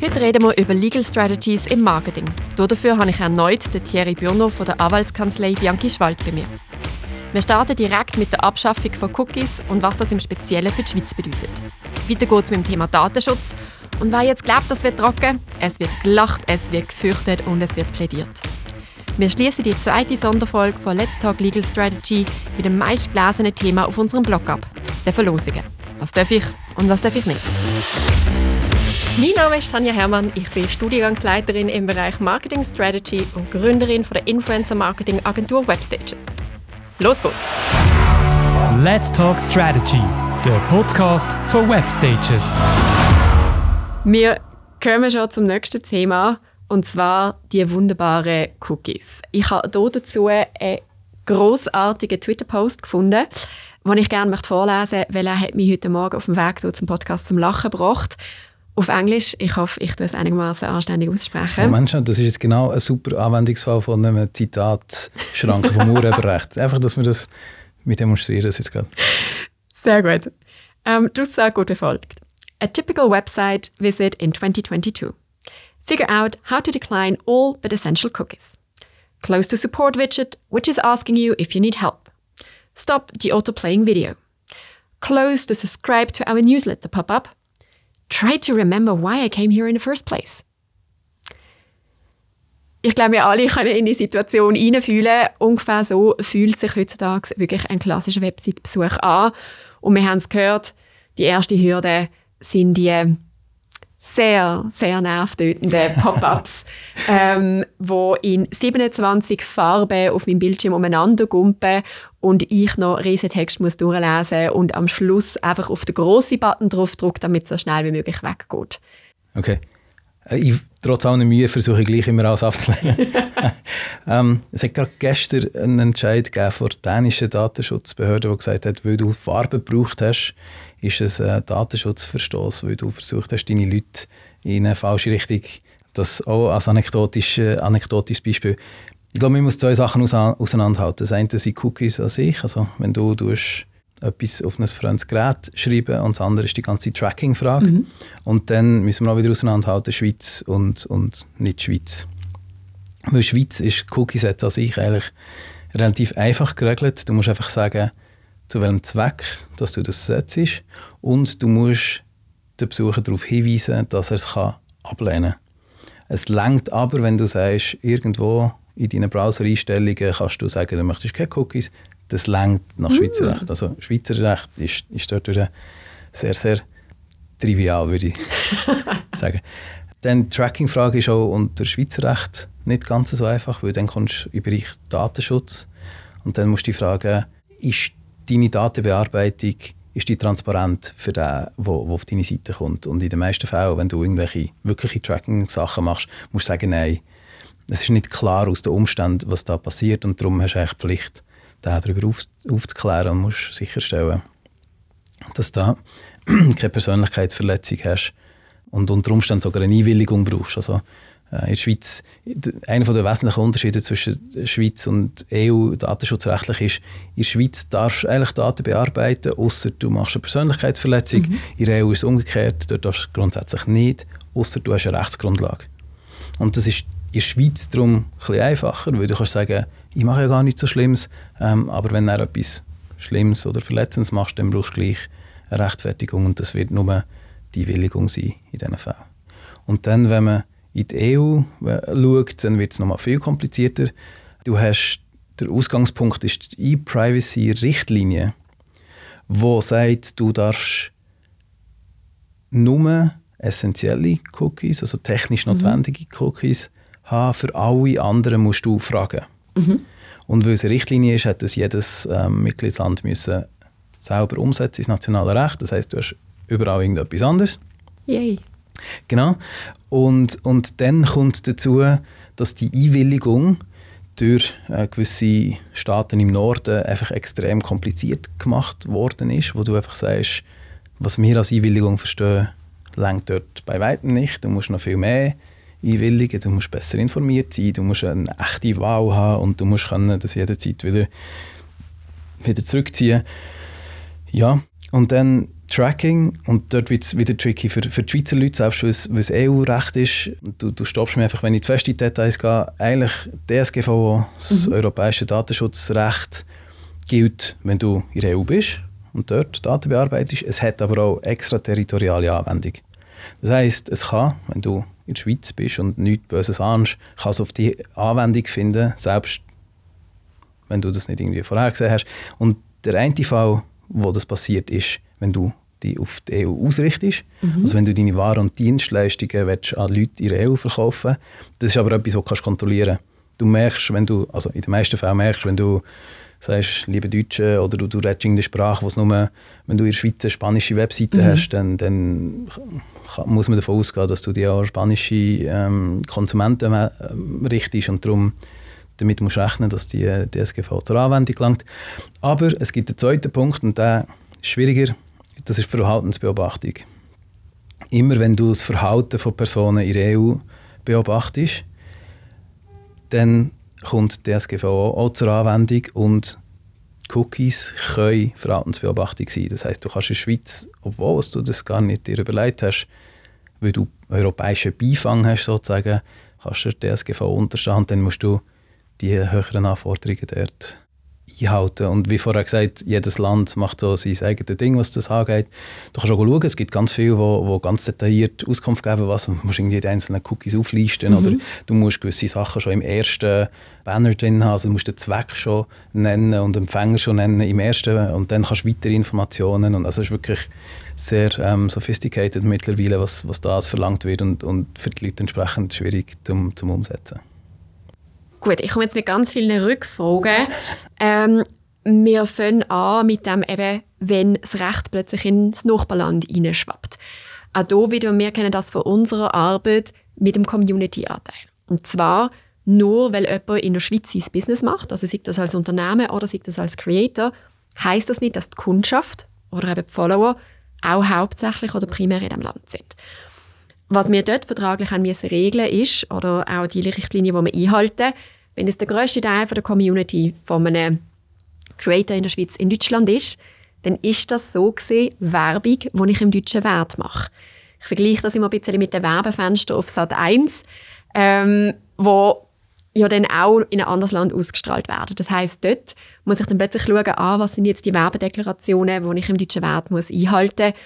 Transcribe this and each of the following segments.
Heute reden wir über Legal Strategies im Marketing. Dafür habe ich erneut den Thierry Bürno von der Anwaltskanzlei Bianchi Schwald bei mir. Wir starten direkt mit der Abschaffung von Cookies und was das im Speziellen für die Schweiz bedeutet. Weiter geht es mit dem Thema Datenschutz. Und wer jetzt glaubt, das wird trocken, es wird gelacht, es wird gefürchtet und es wird plädiert. Wir schließen die zweite Sonderfolge von Let's Talk Legal Strategy mit dem meistgelesenen Thema auf unserem Blog ab, der Verlosungen. Was darf ich und was darf ich nicht? Mein Name ist Tanja Hermann, ich bin Studiengangsleiterin im Bereich Marketing Strategy und Gründerin von der Influencer Marketing Agentur Webstages. Los geht's! Let's Talk Strategy, der Podcast für Webstages. Wir kommen schon zum nächsten Thema und zwar die wunderbaren Cookies. Ich habe hier dazu einen großartigen Twitter-Post gefunden, den ich gerne vorlesen möchte, weil er hat mich heute Morgen auf dem Weg zum Podcast zum Lachen gebracht auf Englisch. Ich hoffe, ich tue es einigermaßen anständig aussprechen. Ja, Mensch, das ist jetzt genau ein super Anwendungsfall von einem Zitatschrank vom Urheberrecht. Einfach, dass wir das, wir demonstrieren das jetzt gerade. Sehr gut. Ähm, die Aussage geht wie folgt. A typical website visit in 2022. Figure out how to decline all but essential cookies. Close to support widget, which is asking you if you need help. Stop the auto-playing video. Close the subscribe to our newsletter pop-up Try to remember why I came here in the first place. Ich glaube, wir alle können in die Situation hineinfühlen. Ungefähr so fühlt sich heutzutage wirklich ein klassischer Website-Besuch an. Und wir haben es gehört, die erste Hürde sind die sehr, sehr nervtötende Pop-ups, ähm, wo in 27 Farben auf meinem Bildschirm umeinander gumpen und ich noch riesen Text muss durchlesen und am Schluss einfach auf den grossen Button drauf drücke, damit es so schnell wie möglich weggeht. Okay. Äh, ich, trotz aller Mühe versuche ich gleich immer alles abzulehnen. ähm, es hat gerade gestern einen Entscheid gegeben von der dänischen Datenschutzbehörde, die gesagt hat, weil du Farbe gebraucht hast, ist es ein Datenschutzverstoß, weil du versucht hast, deine Leute in eine falsche Richtung. Das auch als anekdotisches, anekdotisches Beispiel. Ich glaube, man muss zwei Sachen auseinanderhalten. Das eine sind Cookies an sich. Also, wenn du tust, etwas auf ein fremdes Gerät schreiben und das andere ist die ganze Tracking-Frage. Mhm. Und dann müssen wir auch wieder auseinanderhalten, Schweiz und, und nicht Schweiz. Weil Schweiz ist Cookies an sich eigentlich relativ einfach geregelt. Du musst einfach sagen, zu welchem Zweck dass du das setzt und du musst den Besucher darauf hinweisen, dass er es ablehnen kann. Es langt aber, wenn du sagst, irgendwo in deinen Browser-Einstellungen kannst du sagen, du möchtest keine Cookies, das langt nach Schweizer mm. Recht. Also Schweizer Recht ist, ist dort sehr, sehr trivial, würde ich sagen. Dann die Tracking-Frage ist auch unter Schweizer Recht nicht ganz so einfach, weil dann kommst du im Bereich Datenschutz und dann musst du dich fragen, ist deine Datenbearbeitung ist die transparent für den, der auf deine Seite kommt. Und in den meisten Fällen, wenn du irgendwelche wirkliche Tracking-Sachen machst, musst du sagen, nein, es ist nicht klar aus den Umständen, was da passiert und darum hast du eigentlich die Pflicht, darüber auf, aufzuklären und musst sicherstellen, dass du keine Persönlichkeitsverletzung hast und unter Umständen sogar eine Einwilligung brauchst. Also in der Schweiz, einer der wesentlichen Unterschiede zwischen der Schweiz und EU datenschutzrechtlich ist, in der Schweiz darfst du eigentlich Daten bearbeiten, außer du machst eine Persönlichkeitsverletzung. Mhm. In der EU ist es umgekehrt, dort darfst du grundsätzlich nicht, außer du hast eine Rechtsgrundlage. Und das ist in der Schweiz darum ein einfacher, weil du kannst sagen, ich mache ja gar nichts so Schlimmes, ähm, aber wenn du etwas Schlimmes oder Verletzendes machst, dann brauchst du gleich eine Rechtfertigung und das wird nur die Einwilligung sein in diesen Fällen. Und dann, wenn man in die EU schaut, dann wird es nochmal viel komplizierter. Du hast, der Ausgangspunkt ist die E-Privacy-Richtlinie, die sagt, du darfst nur essentielle Cookies, also technisch mhm. notwendige mhm. Cookies, haben. Für alle anderen musst du fragen. Mhm. Und weil es eine Richtlinie ist, hat es jedes ähm, Mitgliedsland müssen selber umsetzen ins nationale Recht. Das heißt, du hast überall irgendetwas anderes. Yay. Genau. Und, und dann kommt dazu, dass die Einwilligung durch äh, gewisse Staaten im Norden einfach extrem kompliziert gemacht worden ist, wo du einfach sagst, was wir als Einwilligung verstehen, längt dort bei weitem nicht. Du musst noch viel mehr einwilligen, du musst besser informiert sein, du musst eine echte Wahl haben und du musst können das jederzeit wieder, wieder zurückziehen. Ja, und dann Tracking und dort wird es wieder tricky für, für die Schweizer Leute, selbst weil es EU-Recht ist. Du, du stoppst mich einfach, wenn ich zu fest in die Details gehe. Eigentlich DSGVO, das mhm. europäische Datenschutzrecht, gilt, wenn du in der EU bist und dort Daten bearbeitest. Es hat aber auch extraterritoriale Anwendung. Das heisst, es kann, wenn du in der Schweiz bist und nichts Böses ahnst, kann es auf die Anwendung finden, selbst wenn du das nicht irgendwie vorher gesehen hast. Und der eine Fall, wo das passiert, ist, wenn du die auf die EU ausrichtest. Mhm. Also wenn du deine Waren und Dienstleistungen willst, an Leute in der EU verkaufen Das ist aber etwas, was du kontrollieren kannst. Du merkst, wenn du, also in den meisten Fällen merkst, wenn du sagst, liebe Deutsche, oder du, du redest in der Sprache, wo nur, wenn du in der Schweiz eine spanische Webseite mhm. hast, dann, dann muss man davon ausgehen, dass du die auch spanische ähm, Konsumenten äh, richtest und darum damit musst du rechnen, dass die DSGV zur Anwendung gelangt. Aber es gibt einen zweiten Punkt und der ist schwieriger, das ist Verhaltensbeobachtung. Immer wenn du das Verhalten von Personen in der EU beobachtest, dann kommt die DSGVO auch zur Anwendung und Cookies können Verhaltensbeobachtung sein. Das heißt, du kannst in der Schweiz, obwohl du das gar nicht dir überlegt hast, weil du europäischen Beifang hast sozusagen, kannst du der DSGVO unterstehen dann musst du die höheren Anforderungen dort einhalten. Und wie vorher gesagt, jedes Land macht so sein eigenes Ding, was das angeht. Du kannst auch schauen, es gibt ganz viele, die, ganz detailliert Auskunft geben, was du musst irgendwie die einzelnen Cookies auflisten mhm. oder du musst gewisse Sachen schon im ersten Banner drin haben, also du musst den Zweck schon nennen und den Empfänger schon nennen im ersten und dann kannst du weitere Informationen und also es ist wirklich sehr ähm, sophisticated mittlerweile, was, was da verlangt wird und, und für die Leute entsprechend schwierig zum, zum Umsetzen. Gut, ich komme jetzt mit ganz vielen Rückfragen. Ähm, wir fangen an mit dem eben, wenn das Recht plötzlich ins Nachbarland hineinschwappt. Auch hier wieder, wir kennen das von unserer Arbeit mit dem Community-Anteil. Und zwar nur, weil jemand in der Schweiz sein Business macht, also sei das als Unternehmen oder sei das als Creator, heißt das nicht, dass die Kundschaft oder eben die Follower auch hauptsächlich oder primär in diesem Land sind. Was wir dort vertraglich haben müssen regeln ist, oder auch die Richtlinie, die wir einhalten, wenn es der grösste Teil der Community von einem Creator in der Schweiz in Deutschland ist, dann ist das so gesehen Werbung, die ich im deutschen Wert mache. Ich vergleiche das immer ein bisschen mit dem Werbefenster auf Sat 1, ähm, wo ja dann auch in ein anderes Land ausgestrahlt werden. Das heißt, dort muss ich dann plötzlich schauen, ah, was sind jetzt die Werbedeklarationen, die ich im deutschen Wert muss einhalten muss.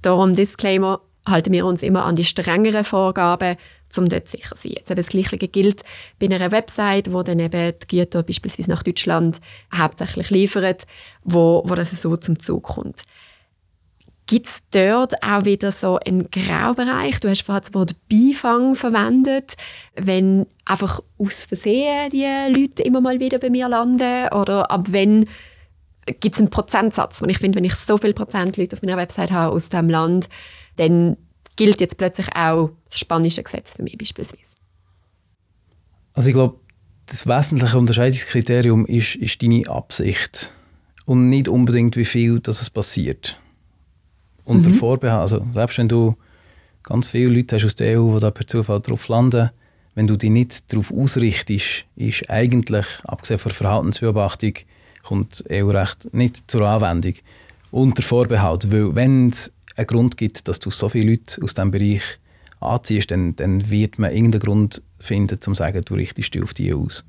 Darum Disclaimer, halten wir uns immer an die strengeren Vorgaben, um dort sicher zu sein. Jetzt das Gleiche gilt bei einer Website, wo dann eben die Güter beispielsweise nach Deutschland hauptsächlich liefert, wo, wo das so zum Zug kommt. Gibt es dort auch wieder so einen Graubereich? Du hast vorhin das Wort Beifang verwendet. Wenn einfach aus Versehen die Leute immer mal wieder bei mir landen? Oder ab wann gibt es einen Prozentsatz? Und ich finde, wenn ich so viele Prozent Leute auf meiner Website habe aus diesem Land, dann gilt jetzt plötzlich auch das spanische Gesetz für mich beispielsweise. Also ich glaube, das wesentliche Unterscheidungskriterium ist, ist deine Absicht und nicht unbedingt, wie viel das es passiert. Unter mhm. Vorbehalt, also selbst wenn du ganz viele Leute hast aus der EU, die da per Zufall drauf landen, wenn du dich nicht darauf ausrichtest, ist eigentlich, abgesehen von Verhaltensbeobachtung, kommt EU-Recht nicht zur Anwendung. Unter Vorbehalt, weil wenn es einen Grund gibt, dass du so viele Leute aus diesem Bereich anziehst, dann, dann wird man irgendeinen Grund finden, um zu sagen, du richtest dich auf die aus.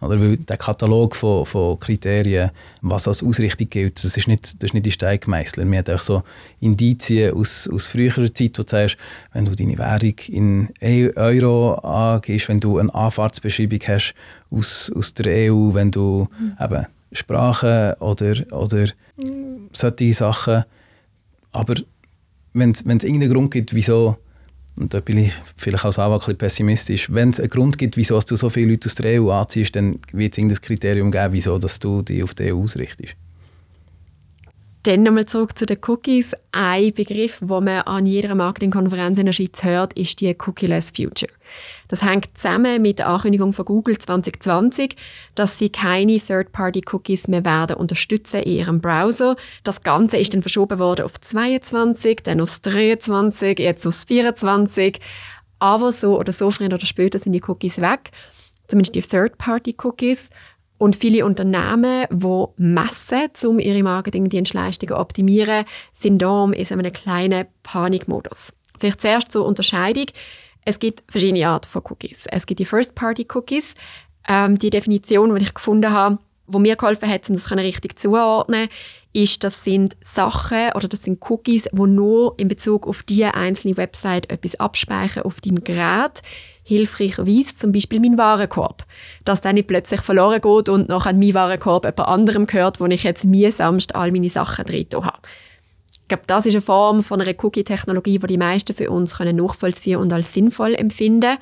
Oder weil der Katalog von, von Kriterien, was als Ausrichtung gilt, das ist nicht, das ist nicht in Stein gemeißelt. Wir haben auch so Indizien aus, aus früherer Zeit, wo du sagst, wenn du deine Währung in e-, Euro angehst, wenn du eine Anfahrtsbeschreibung hast aus, aus der EU, wenn du mhm. eben Sprachen oder, oder solche Sachen, aber wenn es irgendeinen Grund gibt, wieso, und da bin ich vielleicht als Anwalt ein pessimistisch, wenn es einen Grund gibt, wieso du so viele Leute aus der EU anziehst, dann wird es irgendein Kriterium geben, wieso dass du dich auf die EU ausrichtest. Dann nochmal zurück zu den Cookies. Ein Begriff, den man an jeder Marketingkonferenz in der Schweiz hört, ist die Cookie-less Future. Das hängt zusammen mit der Ankündigung von Google 2020, dass sie keine Third-Party-Cookies mehr werden unterstützen in ihrem Browser. Das Ganze ist dann verschoben worden auf 22, dann auf 23, jetzt auf 24. Aber so oder so früher oder später sind die Cookies weg. Zumindest die Third-Party-Cookies. Und viele Unternehmen, die messen, um ihre Marketingdienstleistungen zu optimieren, sind da in einem kleinen Panikmodus. Vielleicht zuerst zur Unterscheidung. Es gibt verschiedene Arten von Cookies. Es gibt die First-Party-Cookies. Ähm, die Definition, die ich gefunden habe, wo mir geholfen hat, um das richtig zuordnen ist, das sind Sachen oder das sind Cookies, die nur in Bezug auf die einzelne Website etwas abspeichern auf deinem Gerät. Hilfreicherweise zum Beispiel mein Warenkorb. Dass der nicht plötzlich verloren geht und nachher mein Warenkorb jemand anderem gehört, wo ich jetzt mühsamst all meine Sachen drin habe. Ich glaube, das ist eine Form von einer Cookie-Technologie, die die meisten für uns können nachvollziehen und als sinnvoll empfinden.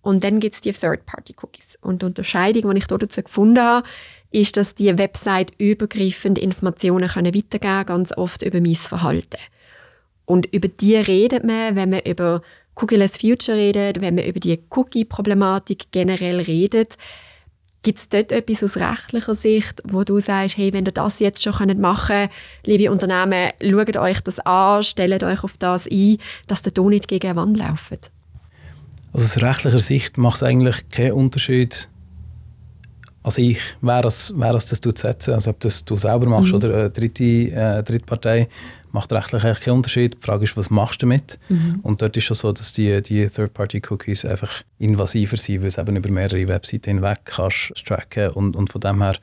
Und dann gibt es die Third-Party-Cookies. Und die Unterscheidung, die ich dazu gefunden habe, ist, dass die Website übergreifend Informationen können weitergeben ganz oft über mein Verhalten. Und über die redet man, wenn man über Cookieless Future redet, wenn man über die Cookie-Problematik generell redet. Gibt es dort etwas aus rechtlicher Sicht, wo du sagst, hey, wenn ihr das jetzt schon machen könnt, liebe Unternehmen, schaut euch das an, stellt euch auf das ein, dass der nicht gegen eine Wand läuft? Also aus rechtlicher Sicht macht es eigentlich keinen Unterschied, also ich, wer es, wer es das setzen also ob das du selber machst mhm. oder eine dritte, äh, Drittpartei, macht rechtlich eigentlich keinen Unterschied. Die Frage ist, was machst du damit? Mhm. Und dort ist schon so, dass die, die Third-Party-Cookies einfach invasiver sind, weil es eben über mehrere Webseiten hinweg kannst tracken und, und von dem her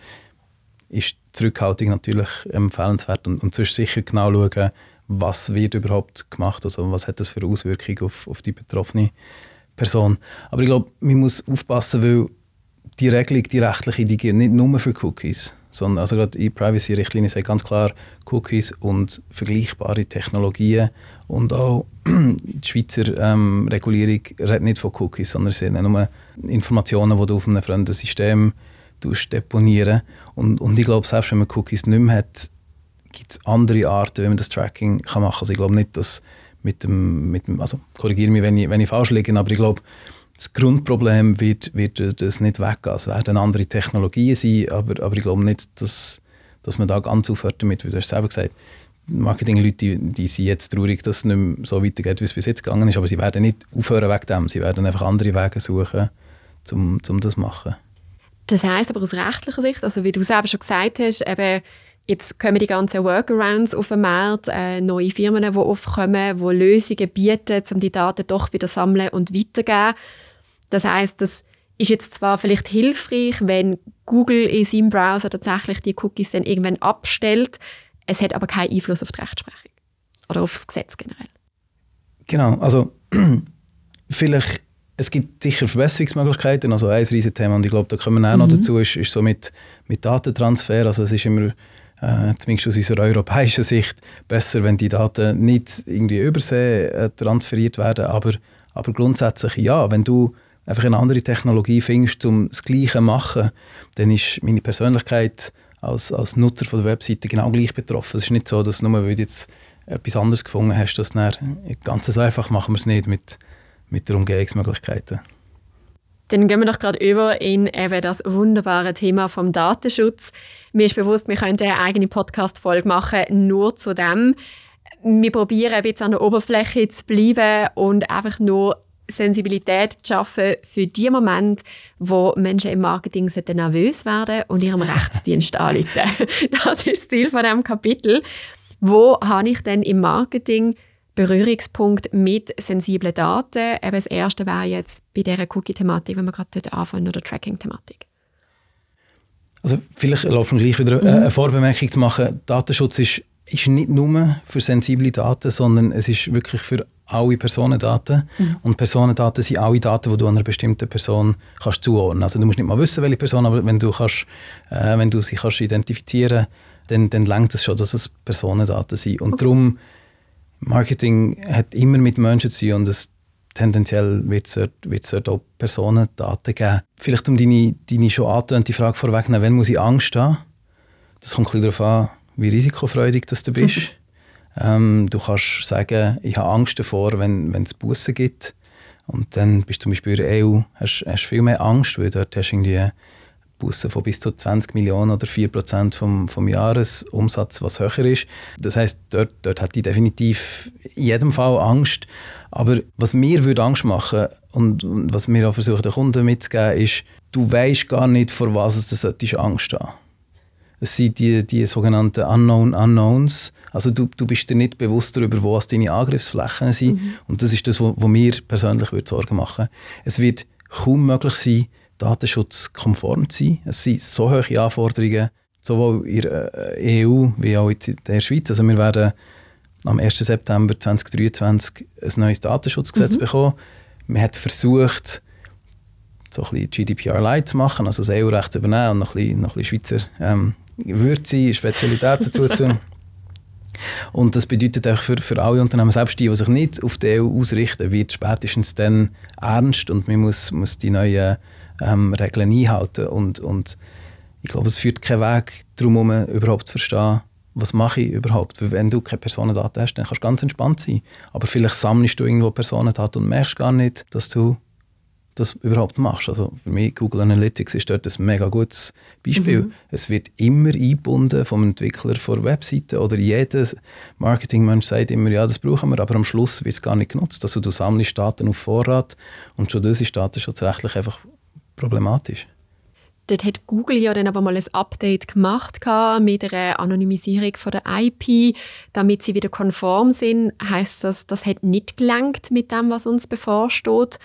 ist die Zurückhaltung natürlich empfehlenswert und, und sonst sicher genau schauen, was wird überhaupt gemacht, also was hat das für Auswirkungen auf, auf die betroffene Person. Aber ich glaube, man muss aufpassen, weil die Regelung, die rechtliche, die gilt nicht nur für Cookies, sondern also gerade die Privacy-Richtlinie sagt ganz klar, Cookies und vergleichbare Technologien und auch die Schweizer ähm, Regulierung redet nicht von Cookies, sondern es sind nur Informationen, die du auf einem fremden System deponieren und, und ich glaube, selbst wenn man Cookies nicht mehr hat, gibt es andere Arten, wie man das Tracking kann machen kann. Also ich glaube nicht, dass mit dem, mit dem also korrigiere mich, wenn ich, wenn ich falsch liege, aber ich glaube, das Grundproblem wird, wird das nicht weggehen. Es werden andere Technologien sein, aber, aber ich glaube nicht, dass, dass man da ganz aufhört damit, wie du hast selber gesagt Marketingleute, die, die sind jetzt traurig, dass es nicht mehr so weitergeht, wie es bis jetzt gegangen ist, aber sie werden nicht aufhören wegen dem. Sie werden einfach andere Wege suchen, um, um das zu machen. Das heißt aber aus rechtlicher Sicht, also wie du selber schon gesagt hast, eben Jetzt kommen die ganzen Workarounds auf den Markt, äh, neue Firmen, die aufkommen, die Lösungen bieten, um die Daten doch wieder sammeln und weiterzugeben. Das heißt, das ist jetzt zwar vielleicht hilfreich, wenn Google in seinem Browser tatsächlich die Cookies dann irgendwann abstellt, es hat aber keinen Einfluss auf die Rechtsprechung oder auf das Gesetz generell. Genau, also vielleicht, es gibt sicher Verbesserungsmöglichkeiten, also ein riesiges Thema und ich glaube, da kommen wir auch mhm. noch dazu, ist, ist so mit, mit Datentransfer, also es ist immer, äh, zumindest aus unserer europäischen Sicht, besser, wenn die Daten nicht irgendwie übersee äh, transferiert werden, aber, aber grundsätzlich ja, wenn du einfach eine andere Technologie findest, um das Gleiche zu machen, dann ist meine Persönlichkeit als, als Nutzer von der Webseite genau gleich betroffen. Es ist nicht so, dass nur weil du jetzt etwas anderes gefunden hast, dass dann ganz so einfach machen wir es nicht mit, mit den Umgehungsmöglichkeiten. Dann gehen wir doch gerade über in eben das wunderbare Thema vom Datenschutz. Mir ist bewusst, wir könnten eine eigene Podcast-Folge machen, nur zu dem. Wir probieren ein bisschen an der Oberfläche zu bleiben und einfach nur Sensibilität zu schaffen für die Momente, wo Menschen im Marketing nervös werden und ihrem Rechtsdienst anrufen. Das ist das Ziel von diesem Kapitel. Wo habe ich denn im Marketing Berührungspunkt mit sensiblen Daten? Eben das erste wäre jetzt bei dieser Cookie-Thematik, wenn wir gerade dort anfangen, oder Tracking-Thematik. Also vielleicht erlaubt mir gleich wieder mhm. eine Vorbemerkung zu machen. Datenschutz ist, ist nicht nur für sensible Daten, sondern es ist wirklich für alle Personendaten. Mhm. Und Personendaten sind alle Daten, die du einer bestimmten Person kannst zuordnen kannst. Also du musst nicht mal wissen, welche Person, aber wenn du, kannst, äh, wenn du sie kannst identifizieren kannst, dann, dann es schon, dass es Personendaten sind. Und okay. darum, Marketing hat immer mit Menschen zu tun und es, tendenziell wird es dort auch Personendaten geben. Vielleicht um deine, deine schon angehörte Frage vorwegnehmen, wann muss ich Angst haben? Das kommt ein bisschen darauf an, wie risikofreudig das du bist. Ähm, du kannst sagen, ich habe Angst davor, wenn, es Bussen gibt. Und dann bist du zum Beispiel in der EU, hast, hast viel mehr Angst, weil dort hast du irgendwie Bussen von bis zu 20 Millionen oder 4 Prozent vom, vom Jahresumsatz, was höher ist. Das heißt, dort, dort hat die definitiv in jedem Fall Angst. Aber was mir würde Angst machen und, und was wir auch versuchen, den Kunden mitzugeben, ist, du weißt gar nicht, vor was du Angst haben es sind die, die sogenannten Unknown Unknowns. Also du, du bist dir nicht bewusst darüber, wo deine Angriffsflächen sind. Mhm. Und das ist das, was mir persönlich würde Sorgen machen Es wird kaum möglich sein, datenschutzkonform zu sein. Es sind so hohe Anforderungen, sowohl in der äh, EU wie auch in der Schweiz. Also wir werden am 1. September 2023 ein neues Datenschutzgesetz mhm. bekommen. Man hat versucht, so ein bisschen GDPR Light zu machen, also das EU-Recht zu übernehmen und noch ein bisschen, noch ein bisschen Schweizer ähm, Würze, Spezialitäten dazu zu Und das bedeutet auch für, für alle Unternehmen, selbst die, die sich nicht auf die EU ausrichten, wird spätestens dann ernst und man muss, muss die neuen ähm, Regeln einhalten. Und, und ich glaube, es führt keinen Weg darum, überhaupt zu verstehen, was mache ich überhaupt? Weil wenn du keine Personendaten hast, dann kannst du ganz entspannt sein. Aber vielleicht sammelst du irgendwo Personendaten und merkst gar nicht, dass du das überhaupt machst. Also für mich Google Analytics ist dort ein mega gutes Beispiel. Mhm. Es wird immer eingebunden vom Entwickler von Webseiten oder jeder Marketingmensch sagt immer, ja, das brauchen wir, aber am Schluss wird es gar nicht genutzt. Also du sammelst Daten auf Vorrat und schon das ist datenschutzrechtlich einfach problematisch. Dort hat Google ja dann aber mal ein Update gemacht mit einer Anonymisierung von der IP, damit sie wieder konform sind. Heißt das, das hat nicht gelangt mit dem, was uns bevorsteht?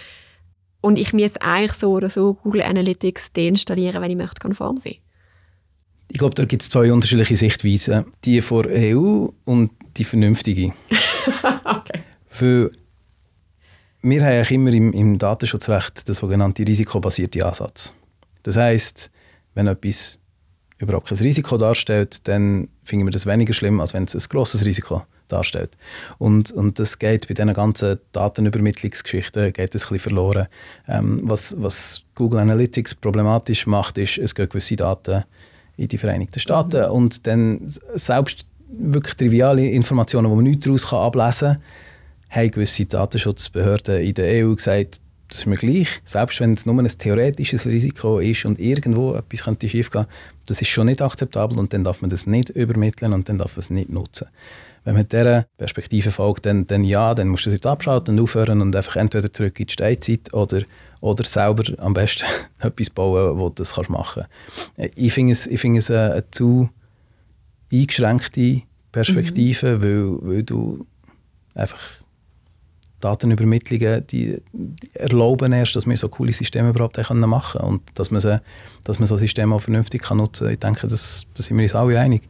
Und ich muss eigentlich so oder so Google Analytics deinstallieren, wenn ich möchte konform sein Ich glaube, da gibt es zwei unterschiedliche Sichtweisen. Die von EU und die vernünftige. okay. Für wir haben eigentlich immer im, im Datenschutzrecht den sogenannten risikobasierten Ansatz. Das heißt, wenn etwas überhaupt kein Risiko darstellt, dann finden wir das weniger schlimm, als wenn es ein grosses Risiko darstellt. Und, und das geht bei diesen ganzen Datenübermittlungsgeschichten geht ein bisschen verloren. Ähm, was, was Google Analytics problematisch macht, ist, es gehen gewisse Daten in die Vereinigten Staaten mhm. und dann selbst wirklich triviale Informationen, die man nicht daraus ablesen kann, haben gewisse Datenschutzbehörden in der EU gesagt, das ist mir gleich, selbst wenn es nur ein theoretisches Risiko ist und irgendwo etwas könnte schiefgehen, das ist schon nicht akzeptabel und dann darf man das nicht übermitteln und dann darf man es nicht nutzen. Wenn man dieser Perspektive folgt, dann, dann ja, dann musst du es jetzt abschalten und aufhören und einfach entweder zurück in die Steinzeit oder, oder selber am besten etwas bauen, wo du das kannst machen kannst. Ich finde es, ich find es eine, eine zu eingeschränkte Perspektive, mhm. weil, weil du einfach Datenübermittlungen, die, die, erlauben erst, dass wir so coole Systeme überhaupt machen können und dass man, sie, dass man so Systeme auch vernünftig kann nutzen kann. Ich denke, das, das sind wir uns alle einig.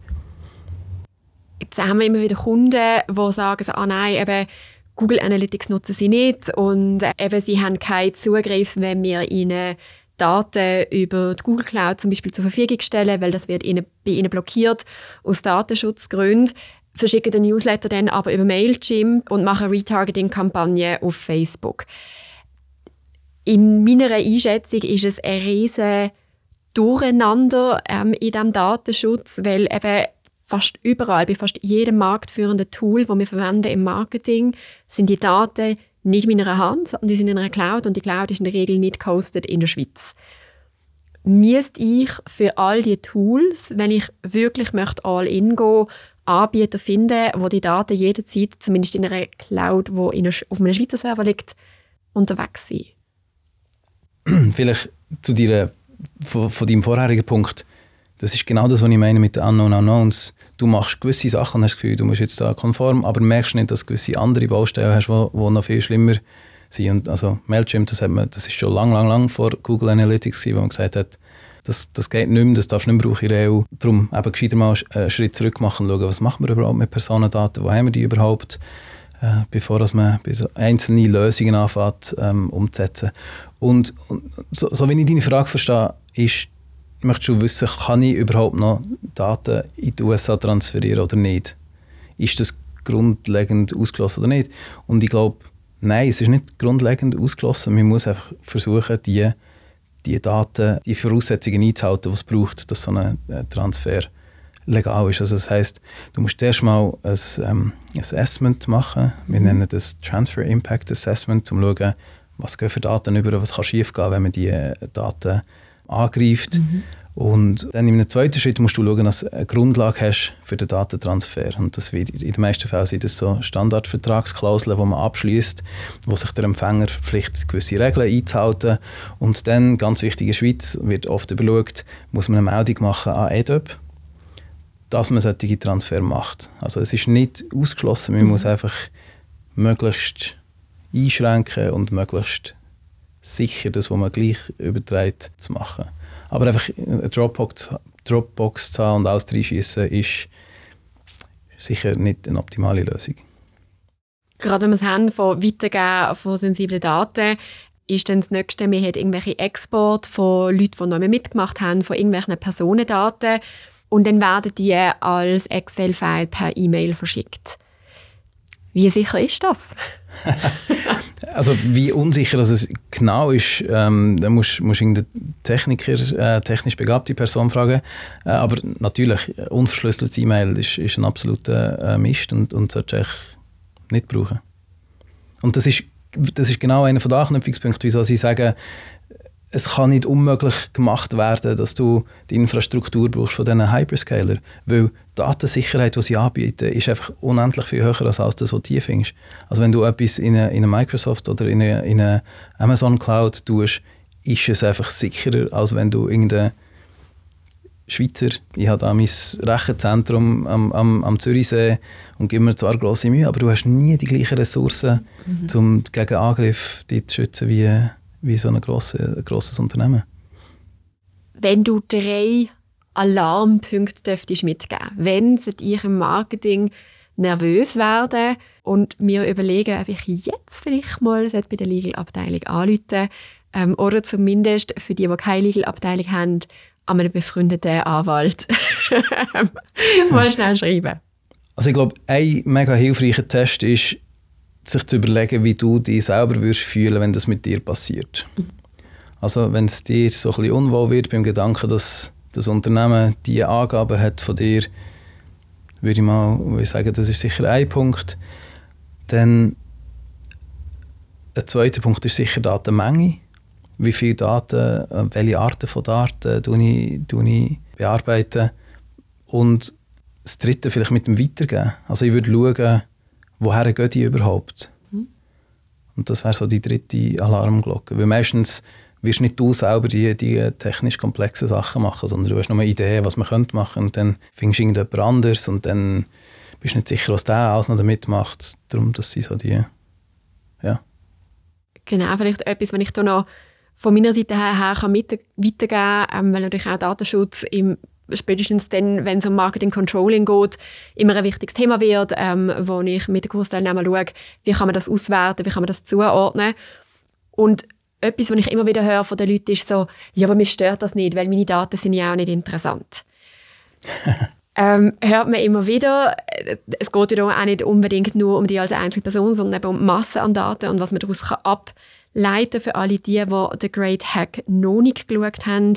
Jetzt haben wir immer wieder Kunden, die sagen, ah nein, eben Google Analytics nutzen sie nicht und eben sie haben keinen Zugriff, wenn wir ihnen Daten über die Google Cloud zum Beispiel zur Verfügung stellen, weil das wird ihnen, bei ihnen blockiert aus Datenschutzgründen verschicken den Newsletter dann aber über Mailchimp und machen Retargeting-Kampagnen auf Facebook. In meiner Einschätzung ist es ein riesen Durcheinander ähm, in diesem Datenschutz, weil eben fast überall, bei fast jedem marktführenden Tool, das wir verwenden im Marketing, sind die Daten nicht in meiner Hand, sondern die sind in einer Cloud und die Cloud ist in der Regel nicht gehostet in der Schweiz. Müsste ich für all die Tools, wenn ich wirklich möchte all in gehen, Anbieter finden, wo die Daten jederzeit, zumindest in einer Cloud, wo in einer, auf einem Schweizer Server liegt, unterwegs sind? Vielleicht zu deinem vorherigen Punkt. Das ist genau das, was ich meine mit den Unknown Unknowns. Du machst gewisse Sachen und hast das Gefühl, du musst jetzt da konform, aber merkst nicht, dass du gewisse andere Baustellen hast, die noch viel schlimmer sind. Und also Mailchimp, das, hat man, das ist schon lang, lang, lang vor Google Analytics gewesen, wo man gesagt hat, das, das geht nicht mehr, das darfst du nicht mehr brauchen in der EU. Darum eben gescheiter mal einen Schritt zurück machen und schauen, was machen wir überhaupt mit Personendaten, wo haben wir die überhaupt, äh, bevor dass man einzelne Lösungen anfängt ähm, umzusetzen. Und, und so, so wie ich deine Frage verstehe, ist möchtest du wissen, kann ich überhaupt noch Daten in die USA transferieren oder nicht? Ist das grundlegend ausgeschlossen oder nicht? Und ich glaube, nein, es ist nicht grundlegend ausgeschlossen. Man muss einfach versuchen, die, die Daten, die Voraussetzungen einzuhalten, die es braucht, dass so ein äh, Transfer legal ist. Also das heißt, du musst erst mal ein, ähm, Assessment machen. Wir mhm. nennen das Transfer Impact Assessment, um zu schauen, was gehen für Daten über, was kann schiefgehen, wenn man die Daten angreift. Mhm. Und dann einem zweiten Schritt musst du schauen, dass du eine Grundlage hast für den Datentransfer. Und das wird in den meisten Fällen sind das so Standardvertragsklauseln, die man abschließt, wo sich der Empfänger verpflichtet, gewisse Regeln einzuhalten. Und dann, ganz wichtig in der Schweiz, wird oft überlegt, muss man eine Meldung machen an EDOP, dass man solche Transfer macht. Also es ist nicht ausgeschlossen, man mhm. muss einfach möglichst einschränken und möglichst sicher das, was man gleich überträgt, zu machen. Aber einfach eine Dropbox, Dropbox zu haben und alles reinschießen, ist sicher nicht eine optimale Lösung. Gerade wenn wir es haben von Weitergeben von sensiblen Daten, ist dann das Nächste, wir haben irgendwelche Export von Leuten, die noch mitgemacht haben, von irgendwelchen Personendaten und dann werden die als Excel-File per E-Mail verschickt. Wie sicher ist das? also wie unsicher das es genau ist, ähm, da musst du irgendeinen Techniker, äh, technisch begabte Person fragen. Äh, aber natürlich, unverschlüsseltes E-Mail ist, ist ein absoluter äh, Mist und, und sollte ich nicht brauchen. Und das ist, das ist genau einer der Anknüpfungspunkte, wieso sie sagen, es kann nicht unmöglich gemacht werden, dass du die Infrastruktur brauchst von diesen Hyperscaler, weil die Datensicherheit, die sie anbieten, ist einfach unendlich viel höher als das, was du findest. Also wenn du etwas in eine, in eine Microsoft oder in eine, in eine Amazon Cloud tust, ist es einfach sicherer, als wenn du irgendeine Schweizer, ich habe da mein Rechenzentrum am, am, am Zürichsee und gebe mir zwar grosse Mühe, aber du hast nie die gleichen Ressourcen, mhm. um gegen Angriff zu schützen wie wie so ein, grosse, ein grosses Unternehmen. Wenn du drei Alarmpunkte dürftest mitgeben wenn sollte ich im Marketing nervös werden und mir überlegen, ob ich jetzt vielleicht mal bei der Legal-Abteilung anrufen ähm, oder zumindest für die, die keine Legal-Abteilung haben, an einen befreundeten Anwalt mal schnell schreiben. Also ich glaube, ein mega hilfreicher Test ist, sich zu überlegen, wie du dich selber würdest fühlen, wenn das mit dir passiert. Also wenn es dir so ein bisschen unwohl wird beim Gedanken, dass das Unternehmen diese Angaben hat von dir, würde ich mal würde ich sagen, das ist sicher ein Punkt. Dann ein zweiter Punkt ist sicher Datenmenge. Wie viele Daten, welche Arten von Daten ich, ich bearbeiten. Und das dritte vielleicht mit dem Weitergeben. Also ich würde schauen, woher gehen die überhaupt? Mhm. Und das wäre so die dritte Alarmglocke. Weil meistens wirst nicht du selber die, die technisch komplexen Sachen machen, sondern du hast nur eine Idee, was man könnte machen und dann findest du irgendjemand anderes und dann bist du nicht sicher, was der alles noch damit macht. Darum, dass sie so die, ja. Genau, vielleicht etwas, wenn ich da noch von meiner Seite her, her kann mit, weitergeben kann, ähm, weil natürlich auch Datenschutz im spätestens dann, wenn es um Marketing Controlling geht, immer ein wichtiges Thema wird, ähm, wo ich mit den Kursteilnehmern schaue, wie kann man das auswerten, wie kann man das zuordnen. Und etwas, was ich immer wieder höre von den Leuten, ist so, ja, aber mir stört das nicht, weil meine Daten sind ja auch nicht interessant. ähm, hört man immer wieder, es geht ja auch nicht unbedingt nur um die als Einzelperson, sondern eben um Massen an Daten und was man daraus ableiten kann für alle die, die den Great Hack noch nicht geschaut haben.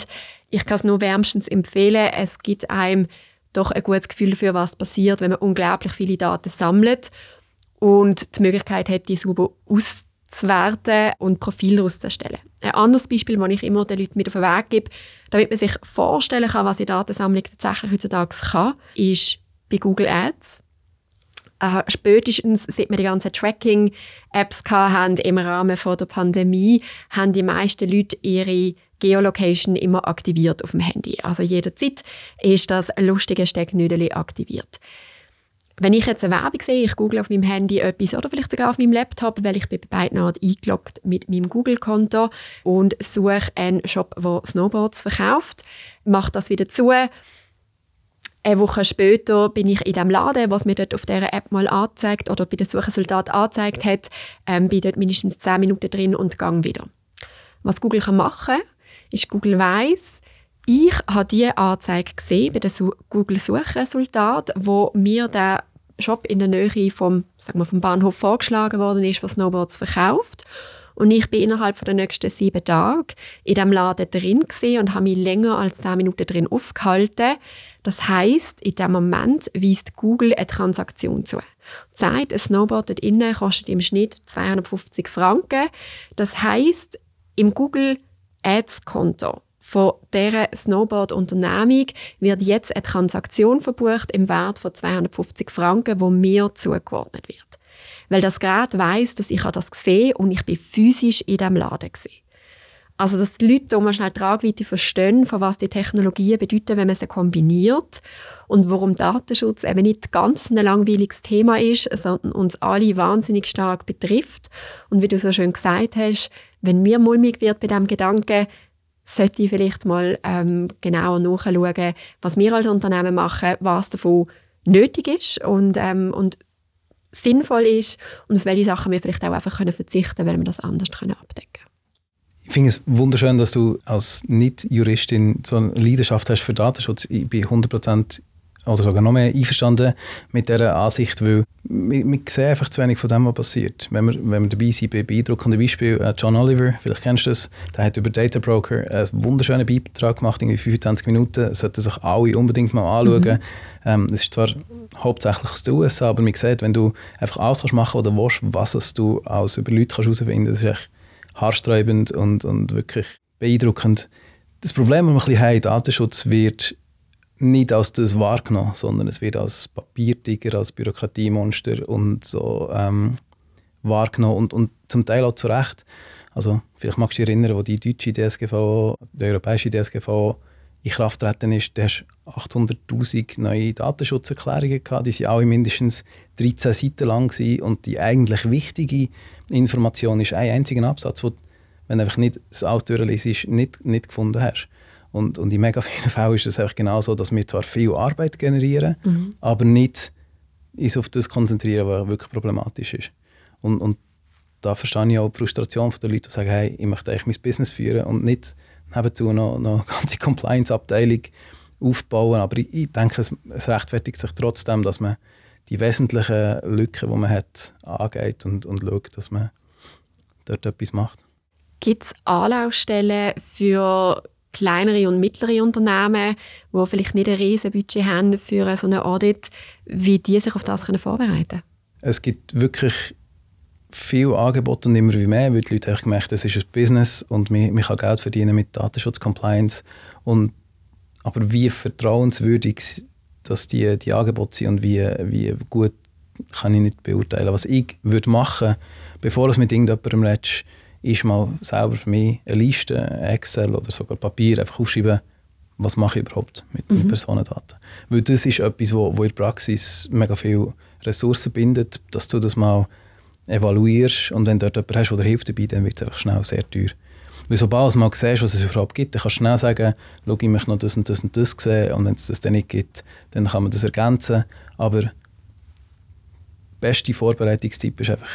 Ich kann es nur wärmstens empfehlen. Es gibt einem doch ein gutes Gefühl dafür, was passiert, wenn man unglaublich viele Daten sammelt und die Möglichkeit hat, die sauber auszuwerten und Profile auszustellen. Ein anderes Beispiel, das ich immer den Leuten mit auf den Weg gebe, damit man sich vorstellen kann, was die Datensammlung tatsächlich heutzutage kann, ist bei Google Ads. Äh, spätestens, seit wir die ganzen Tracking-Apps haben im Rahmen der Pandemie, haben die meisten Leute ihre Geolocation immer aktiviert auf dem Handy. Also jederzeit ist das lustige Stecknödel aktiviert. Wenn ich jetzt eine Werbung sehe, ich google auf meinem Handy etwas oder vielleicht sogar auf meinem Laptop, weil ich bin bei beiden Orten eingeloggt mit meinem Google-Konto und suche einen Shop, der Snowboards verkauft, mache das wieder zu. Eine Woche später bin ich in dem Laden, was mir dort auf dieser App mal anzeigt oder bei dem Suchresultat angezeigt hat, ähm, bin dort mindestens 10 Minuten drin und gang wieder. Was Google kann machen ist Google weiss, ich habe diese Anzeige gesehen bei den Google-Suchresultaten, wo mir der Shop in der Nähe vom, sagen wir, vom Bahnhof vorgeschlagen worden ist, was Snowboards verkauft. Und ich bin innerhalb der nächsten sieben Tage in diesem Laden drin und habe mich länger als zehn Minuten drin aufgehalten. Das heißt, in dem Moment weist Google eine Transaktion zu. Zeit, ein Snowboard dort innen kostet im Schnitt 250 Franken. Das heißt, im Google Ads-Konto Von dieser Snowboard-Unternehmung wird jetzt eine Transaktion verbucht im Wert von 250 Franken, wo mir zugeordnet wird. Weil das Gerät weiss, dass ich das gesehen und ich bin physisch in diesem Laden gesehen. Also, dass die Leute mal schnell Tragweite verstehen, von was die Technologien bedeuten, wenn man sie kombiniert und warum Datenschutz eben nicht ganz ein langweiliges Thema ist, sondern uns alle wahnsinnig stark betrifft. Und wie du so schön gesagt hast, wenn mir mulmig wird bei diesem Gedanken, sollte ich vielleicht mal ähm, genauer nachschauen, was wir als Unternehmen machen, was davon nötig ist und, ähm, und sinnvoll ist und auf welche Sachen wir vielleicht auch einfach können verzichten können, weil wir das anders können abdecken können. Ich finde es wunderschön, dass du als Nicht-Juristin so eine Leidenschaft hast für Datenschutz. Ich bin 100% oder sogar noch mehr einverstanden mit dieser Ansicht, weil wir, wir sehen einfach zu wenig von dem, was passiert. Wenn wir, wenn wir dabei sind bei beeindruckenden Beispielen, äh, John Oliver, vielleicht kennst du das, der hat über Data Broker einen wunderschönen Beitrag gemacht, in 25 Minuten, sollten sich alle unbedingt mal anschauen. Mhm. Ähm, es ist zwar hauptsächlich aus den USA, aber man sieht, wenn du einfach alles kannst machen oder willst, was du als über Leute herausfinden kannst, das ist echt haarsträubend und, und wirklich beeindruckend. Das Problem, das wir ein bisschen haben, Datenschutz wird nicht als das wahrgenommen, sondern es wird als Papiertiger, als Bürokratiemonster und so ähm, wahrgenommen und, und zum Teil auch zu Recht. Also vielleicht magst du dich erinnern, wo die deutsche DSGV, die europäische DSGV in Kraft treten ist, da hast 800'000 neue Datenschutzerklärungen gehabt, die sind alle mindestens 13 Seiten lang und die eigentlich wichtige Information ist ein einziger Absatz, wo wenn du einfach nicht das alles durchliest, nicht, nicht gefunden hast. Und, und in mega vielen Fällen ist es einfach genau so, dass wir zwar viel Arbeit generieren, mhm. aber nicht uns auf das konzentrieren, was wirklich problematisch ist. Und, und da verstehe ich auch die Frustration der Leute, die sagen, hey, ich möchte eigentlich mein Business führen und nicht nebenzu noch, noch eine ganze Compliance-Abteilung aufbauen. Aber ich, ich denke, es, es, rechtfertigt sich trotzdem, dass man die wesentlichen Lücken, die man hat, angeht und, und schaut, dass man dort etwas macht. Gibt es Anlaufstellen für kleinere und mittlere Unternehmen, die vielleicht nicht ein riesen Budget haben für so einen Audit, wie die sich auf das können vorbereiten können? Es gibt wirklich viel Angebote und immer wie mehr, weil die Leute haben gemerkt, es ist ein Business und man, man kann Geld verdienen mit Datenschutz, Compliance. Und, aber wie vertrauenswürdig dass die, die Angebote sind und wie, wie gut, kann ich nicht beurteilen. Was ich würde machen, bevor du mit irgendjemandem redest, ist mal selber für mich eine Liste, Excel oder sogar Papier, einfach aufschreiben, was mache ich überhaupt mit, mhm. mit Personendaten. Weil das ist etwas, wo, wo in der Praxis mega viel Ressourcen bindet, dass du das mal evaluierst und wenn du dort jemanden hast, der dir hilft dabei, dann wird es einfach schnell sehr teuer. Weil sobald du mal siehst, was es überhaupt gibt, dann kannst du schnell sagen, schau, ich möchte noch das und das und das sehen und wenn es das dann nicht gibt, dann kann man das ergänzen. Aber der beste Vorbereitungstipp ist einfach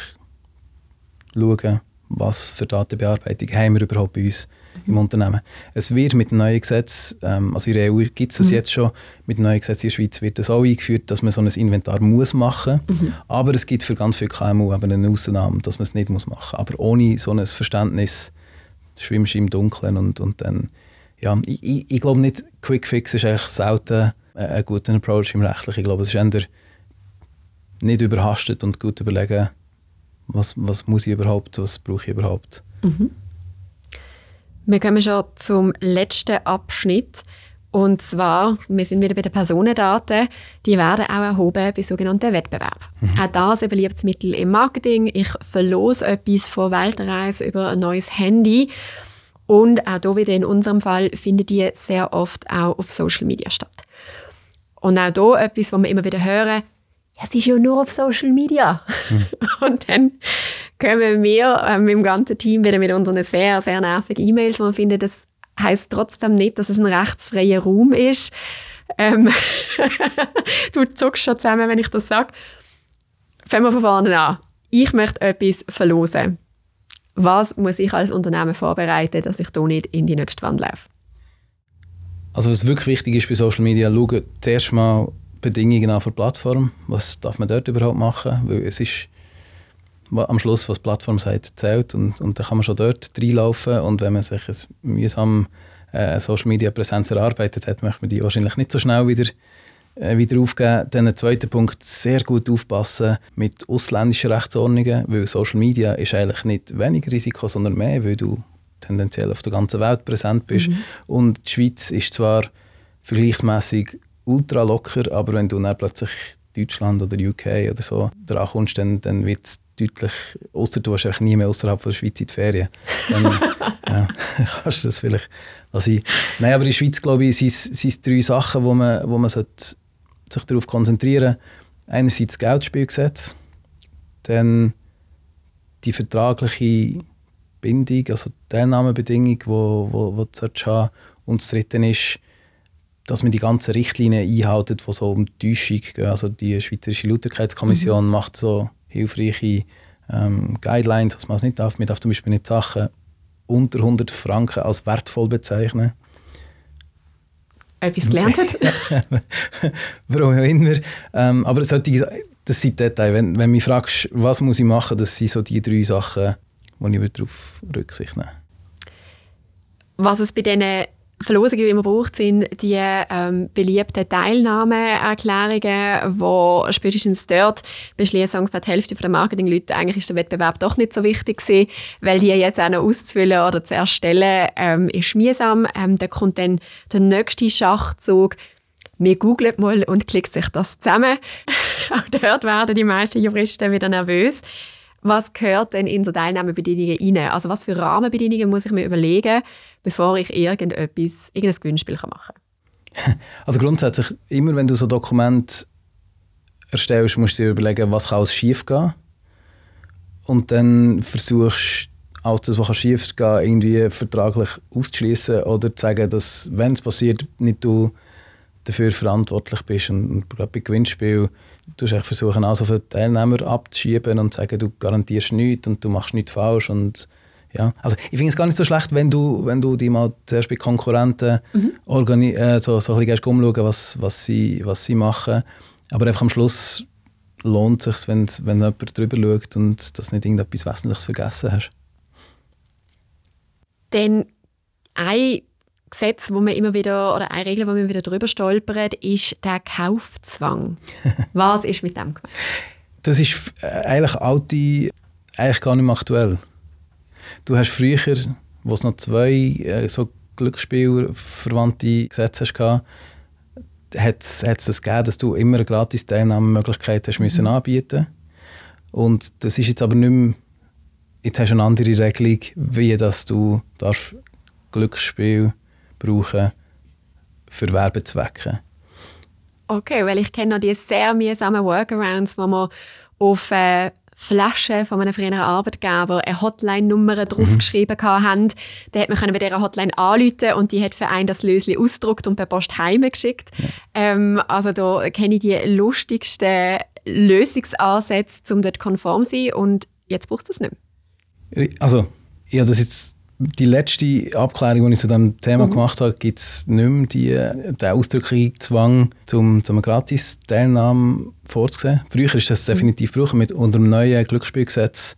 schauen, was für Datenbearbeitung haben wir überhaupt bei uns im Unternehmen. Es wird mit dem neuen Gesetz, ähm, also in der EU gibt es das mhm. jetzt schon, mit dem neuen Gesetz in der Schweiz wird das auch eingeführt, dass man so ein Inventar muss machen muss. Mhm. Aber es gibt für ganz viele KMU eben eine Ausnahme, dass man es nicht muss machen muss. Aber ohne so ein Verständnis schwimmst im Dunkeln und, und dann, ja, ich, ich, ich glaube nicht, Quick Fix ist eigentlich selten ein guter Approach im Rechtlichen. Ich glaube, es ist eher nicht überhastet und gut überlegen, was, was muss ich überhaupt, was brauche ich überhaupt. Mhm. Wir kommen schon zum letzten Abschnitt. Und zwar, wir sind wieder bei den Personendaten, die werden auch erhoben bei sogenannten Wettbewerben. Mhm. Auch das ein beliebtes Mittel im Marketing. Ich verlose etwas von Weltreise über ein neues Handy. Und auch hier wieder in unserem Fall finden die sehr oft auch auf Social Media statt. Und auch hier etwas, was wir immer wieder hören, ja, es ist ja nur auf Social Media. Mhm. Und dann kommen wir äh, mit dem ganzen Team wieder mit unseren sehr, sehr nervigen E-Mails, wo wir finden, das heißt trotzdem nicht, dass es ein rechtsfreier Raum ist. Ähm du zuckst schon zusammen, wenn ich das sage. Fangen wir von vorne an. Ich möchte etwas verlosen. Was muss ich als Unternehmen vorbereiten, dass ich hier nicht in die nächste Wand laufe? Also was wirklich wichtig ist bei Social Media, schauen zuerst mal Bedingungen an für die Plattform. Was darf man dort überhaupt machen? Weil es ist am Schluss, was die Plattform sagt, zählt und, und dann kann man schon dort reinlaufen und wenn man sich ein mühsam äh, Social Media Präsenz erarbeitet hat, möchte man die wahrscheinlich nicht so schnell wieder äh, wieder aufgeben. Dann ein zweiter Punkt, sehr gut aufpassen mit ausländischen Rechtsordnungen, weil Social Media ist eigentlich nicht weniger Risiko, sondern mehr, weil du tendenziell auf der ganzen Welt präsent bist. Mhm. Und die Schweiz ist zwar vergleichsmäßig ultra locker, aber wenn du dann plötzlich Deutschland oder UK oder so dran kommst, dann, dann wird es deutlich, außer du hast nie mehr außerhalb von der Schweiz in die Ferien, dann ja, kannst du das vielleicht lassen. Nein, aber in der Schweiz, glaube ich, sind es drei Sachen, wo man, wo man sich darauf konzentrieren sollte. Einerseits das Geldspielgesetz, dann die vertragliche Bindung, also die Teilnahmebedingung, die wo, wo, wo du haben Und das Dritte ist, dass man die ganzen Richtlinien einhält, die so um die Täuschung gehen. Also die Schweizerische Lauterkeitskommission mhm. macht so hilfreiche ähm, Guidelines, was man nicht darf. Man darf zum Beispiel nicht Sachen unter 100 Franken als wertvoll bezeichnen. Etwas gelernt hat. Warum auch immer. Ähm, aber solche, das sind Details. Wenn, wenn du mich fragst, was muss ich machen, das sind so die drei Sachen, wo ich darauf Rücksicht nehmen Was es bei diesen Verlosungen, die man braucht, sind die ähm, beliebten Teilnahmeerklärungen, wo spätestens dort beschließen ungefähr die Hälfte der Marketingleute, eigentlich ist der Wettbewerb doch nicht so wichtig gewesen, weil die jetzt auch noch auszufüllen oder zu erstellen, ähm, ist mühsam. Ähm, da kommt dann der nächste Schachzug. Wir googelt mal und klickt sich das zusammen. Auch dort werden die meisten Juristen wieder nervös was gehört denn in so Teilnahmebedingungen rein? Also was für Rahmenbedingungen muss ich mir überlegen, bevor ich irgendetwas, irgendein Gewinnspiel machen kann? Also grundsätzlich, immer wenn du so Dokument erstellst, musst du dir überlegen, was kann alles schief gehen. Und dann versuchst alles das, was schief gehen irgendwie vertraglich auszuschließen oder zu sagen, dass, wenn es passiert, nicht du dafür verantwortlich bist. Und, und gerade bei Gewinnspielen du versuchen, also für Teilnehmer abzuschieben und zu sagen, du garantierst nichts und du machst nichts falsch. Und, ja. also ich finde es gar nicht so schlecht, wenn du, wenn du dich mal zuerst bei Konkurrenten mhm. äh, so, so ein bisschen umschauen, was, was, sie, was sie machen. Aber einfach am Schluss lohnt es sich, wenn, wenn jemand drüber schaut und das nicht irgendetwas Wesentliches vergessen hast. Denn ein Gesetz, wo man immer wieder, oder eine Regel, wo man wieder drüber stolpert, ist der Kaufzwang. Was ist mit dem gemeint? Das ist äh, eigentlich alte, eigentlich gar nicht mehr aktuell. Du hast früher, wo es noch zwei äh, so Glücksspielverwandte Gesetze hast, hat es das gegeben, dass du immer eine gratis Teilnahmemöglichkeit hast müssen mhm. anbieten Und das ist jetzt aber nicht mehr, jetzt hast du eine andere Regelung, wie dass du darfst Glücksspiel brauchen für Werbezwecke. Okay, weil ich kenne noch die sehr mühsamen Workarounds, wo man auf äh, Flaschen von einem früheren Arbeitgeber eine Hotline-Nummer mhm. draufgeschrieben haben. Da hat man bei dieser Hotline anrufen und die hat für einen das Löschen ausgedruckt und per Post heimgeschickt. Ja. Ähm, also da kenne ich die lustigsten Lösungsansätze, um dort konform zu sein und jetzt braucht es das nicht mehr. Also, ich habe das jetzt die letzte Abklärung, die ich zu diesem Thema mhm. gemacht habe, gibt es nicht mehr die, den ausdrücklichen Zwang, zum, zum Gratis-Teilnahme vorzusehen. Früher ist das mhm. definitiv mhm. mit unter dem neuen Glücksspielgesetz.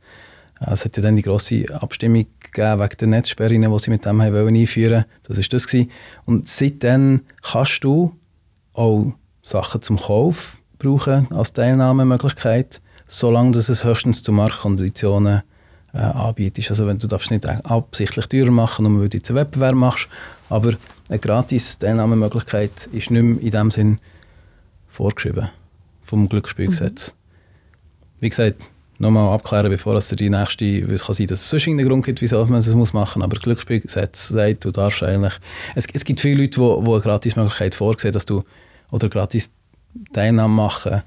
Äh, es hat ja dann die grosse Abstimmung gegeben wegen der Netzsperren, die sie mit dem haben wollen einführen Das war das. Gewesen. Und seitdem kannst du auch Sachen zum Kauf brauchen als Teilnahmemöglichkeit, solange dass es höchstens zu Marktkonditionen äh, anbietest. Also wenn du darfst nicht absichtlich teurer machen, nur weil du jetzt einen Wettbewerb machst, aber eine gratis Teilnahmemöglichkeit ist nicht mehr in dem Sinn vorgeschrieben vom Glücksspielgesetz. Mhm. Wie gesagt, nochmal abklären, bevor es die nächste, weil es kann sein, dass es sonst einen Grund gibt, wieso man das muss machen muss, aber Glücksspielgesetz sagt, du darfst eigentlich, es, es gibt viele Leute, die, die eine Gratismöglichkeit vorsehen, dass du, oder gratis Teilnahme machen,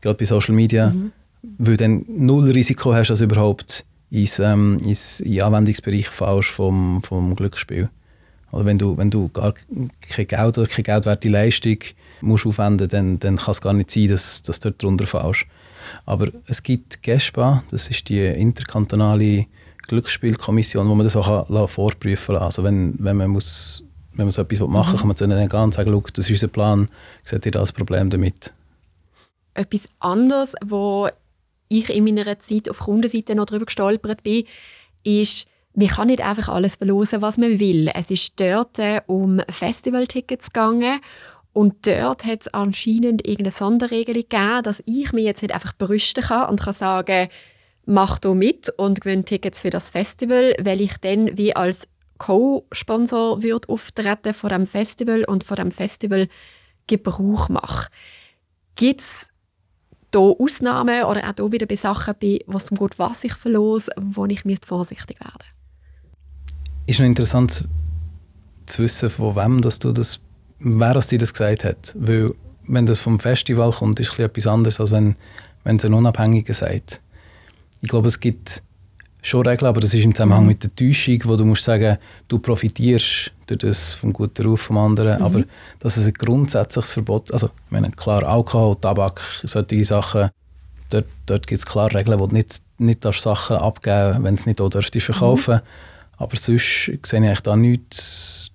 gerade bei Social Media, mhm. weil du dann null Risiko hast, dass überhaupt ins, ähm, ins, in Anwendungsbereich fällst vom, vom Glücksspiel. Oder wenn du, wenn du gar kein Geld oder keine geldwerte Leistung musst aufwenden musst, dann, dann kann es gar nicht sein, dass, dass du dort drunter fällst. Aber es gibt GESPA, das ist die interkantonale Glücksspielkommission, wo man das auch kann, vorprüfen kann. Also wenn, wenn man muss, wenn man so etwas machen will, mhm. kann man zu ihnen gehen und sagen, das ist unser Plan, seht ihr das Problem damit? Etwas anderes, wo ich in meiner Zeit auf Kundenseite noch darüber gestolpert bin, ist, man kann nicht einfach alles verlosen, was man will. Es ist dort äh, um Festivaltickets gegangen und dort hat es anscheinend irgendeine Sonderregelung gegeben, dass ich mir jetzt nicht einfach brüsten kann und kann sagen, mach du mit und gewinne Tickets für das Festival, weil ich dann wie als Co-Sponsor würde auftreten von dem Festival und von dem Festival Gebrauch mache. Gibt es da Ausnahmen oder auch hier wieder bei Sachen, bei, was zum Gut was ich verlose, wo ich vorsichtig werden Ist noch interessant zu wissen, von wem dass du das, wer das dir das gesagt hat. Weil, wenn das vom Festival kommt, ist es etwas anderes, als wenn, wenn es ein Unabhängiger sagt. Ich glaube, es gibt schon Regeln, aber das ist im Zusammenhang mhm. mit der Täuschung, wo du musst sagen, du profitierst durch das vom guten Ruf vom anderen, mhm. aber dass es ein grundsätzliches Verbot, also ich meine, klar Alkohol, Tabak, solche Sachen, dort, dort gibt es klar Regeln, wo du nicht, nicht Sachen abgeben wenn es nicht auch dürftest verkaufen. Mhm. Aber sonst sehe ich da nichts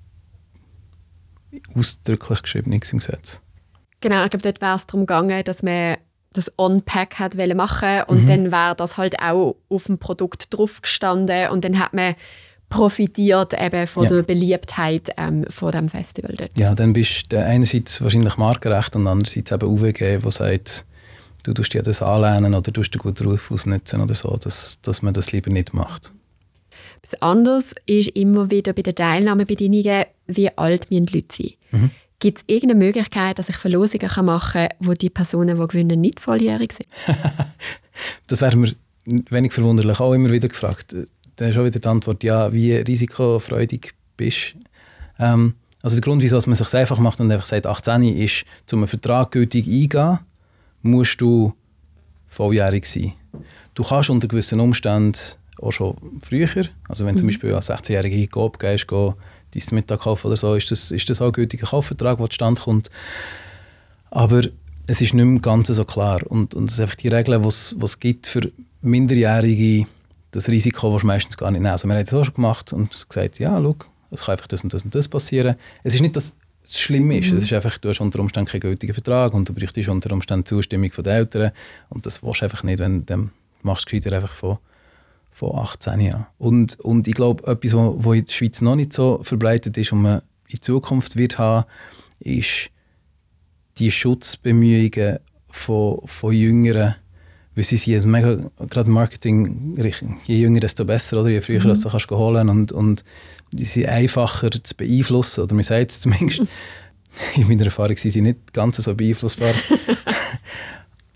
ausdrücklich Geschriebenes im Gesetz. Genau, ich glaube, dort wäre es darum gegangen, dass man das On-Pack hat machen und mhm. dann wäre das halt auch auf dem Produkt drauf gestanden und dann hat man profitiert eben von ja. der Beliebtheit ähm, von dem Festival dort. Ja, dann bist du einerseits wahrscheinlich Markenrecht und andererseits eben UWG, wo sagt, du tust dir das anlehnen oder tust den guten Ruf ausnutzen oder so, dass, dass man das lieber nicht macht. Das anderes ist immer wieder bei den Teilnahmebedingungen, wie alt müssen die Leute sein. Mhm. Gibt es irgendeine Möglichkeit, dass ich Verlosungen machen kann, wo die Personen, die gewinnen, nicht volljährig sind? das wäre mir wenig verwunderlich auch immer wieder gefragt. Dann ist auch wieder die Antwort, ja, wie risikofreudig bist ähm, Also der Grund, wieso man es sich einfach macht und einfach sagt, 18 ist, um einen Vertrag gültig eingehen, musst du volljährig sein. Du kannst unter gewissen Umständen auch schon früher, also wenn mhm. zum Beispiel als 16-Jährige in Coop gehst, gehen, dein Mittag kaufen oder so, ist das, ist das auch ein gültiger Kaufvertrag, der zustande kommt. Aber es ist nicht mehr ganz so klar. Und, und es sind einfach die Regeln, die es gibt für Minderjährige, das Risiko willst du meistens gar nicht nehmen. Also wir haben es auch schon gemacht und gesagt, ja, schau, es kann einfach das und das und das passieren. Es ist nicht, dass es schlimm ist. Mhm. Es ist einfach, du hast unter Umständen keinen gültigen Vertrag und du bräuchtest unter Umständen Zustimmung von den Eltern. Und das willst du einfach nicht, wenn du machst du einfach von von 18 Jahren. Und, und ich glaube, etwas, was in der Schweiz noch nicht so verbreitet ist und man in Zukunft wird haben, ist die Schutzbemühungen von, von Jüngeren, weil sie sind mega, gerade Marketing, je jünger, desto besser, oder je früher mhm. du kannst holen und, und die sind einfacher zu beeinflussen, oder man sagt es zumindest, in meiner Erfahrung sind sie nicht ganz so beeinflussbar.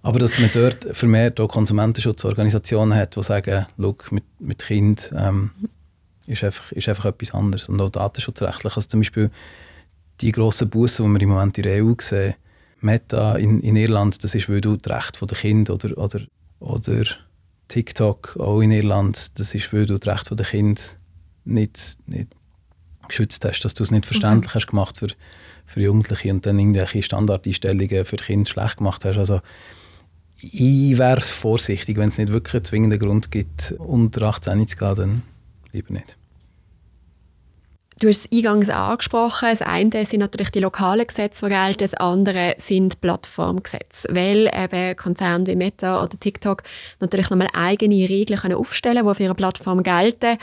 Aber dass man dort vermehrt auch Konsumentenschutzorganisationen hat, die sagen, Look, mit, mit Kind ähm, ist, einfach, ist einfach etwas anderes. Und auch datenschutzrechtlich. Also zum Beispiel die grossen Bussen, die wir im Moment in der EU sehen, Meta in, in Irland, das ist, weil du das Recht der Kinder oder, oder, oder TikTok auch in Irland, das ist, weil du das Recht der Kinder nicht, nicht geschützt hast, dass du es nicht verständlich mhm. hast gemacht für, für Jugendliche und dann irgendwelche Standardeinstellungen für Kinder schlecht gemacht hast. Also ich wäre vorsichtig, wenn es nicht wirklich einen zwingenden Grund gibt, unter 18 zu gehen, dann lieber nicht. Du hast es eingangs angesprochen. Das eine sind natürlich die lokalen Gesetze, die gelten. Das andere sind Plattformgesetze. Weil eben Konzerne wie Meta oder TikTok natürlich nochmal eigene Regeln können aufstellen können, die für ihre Plattform gelten.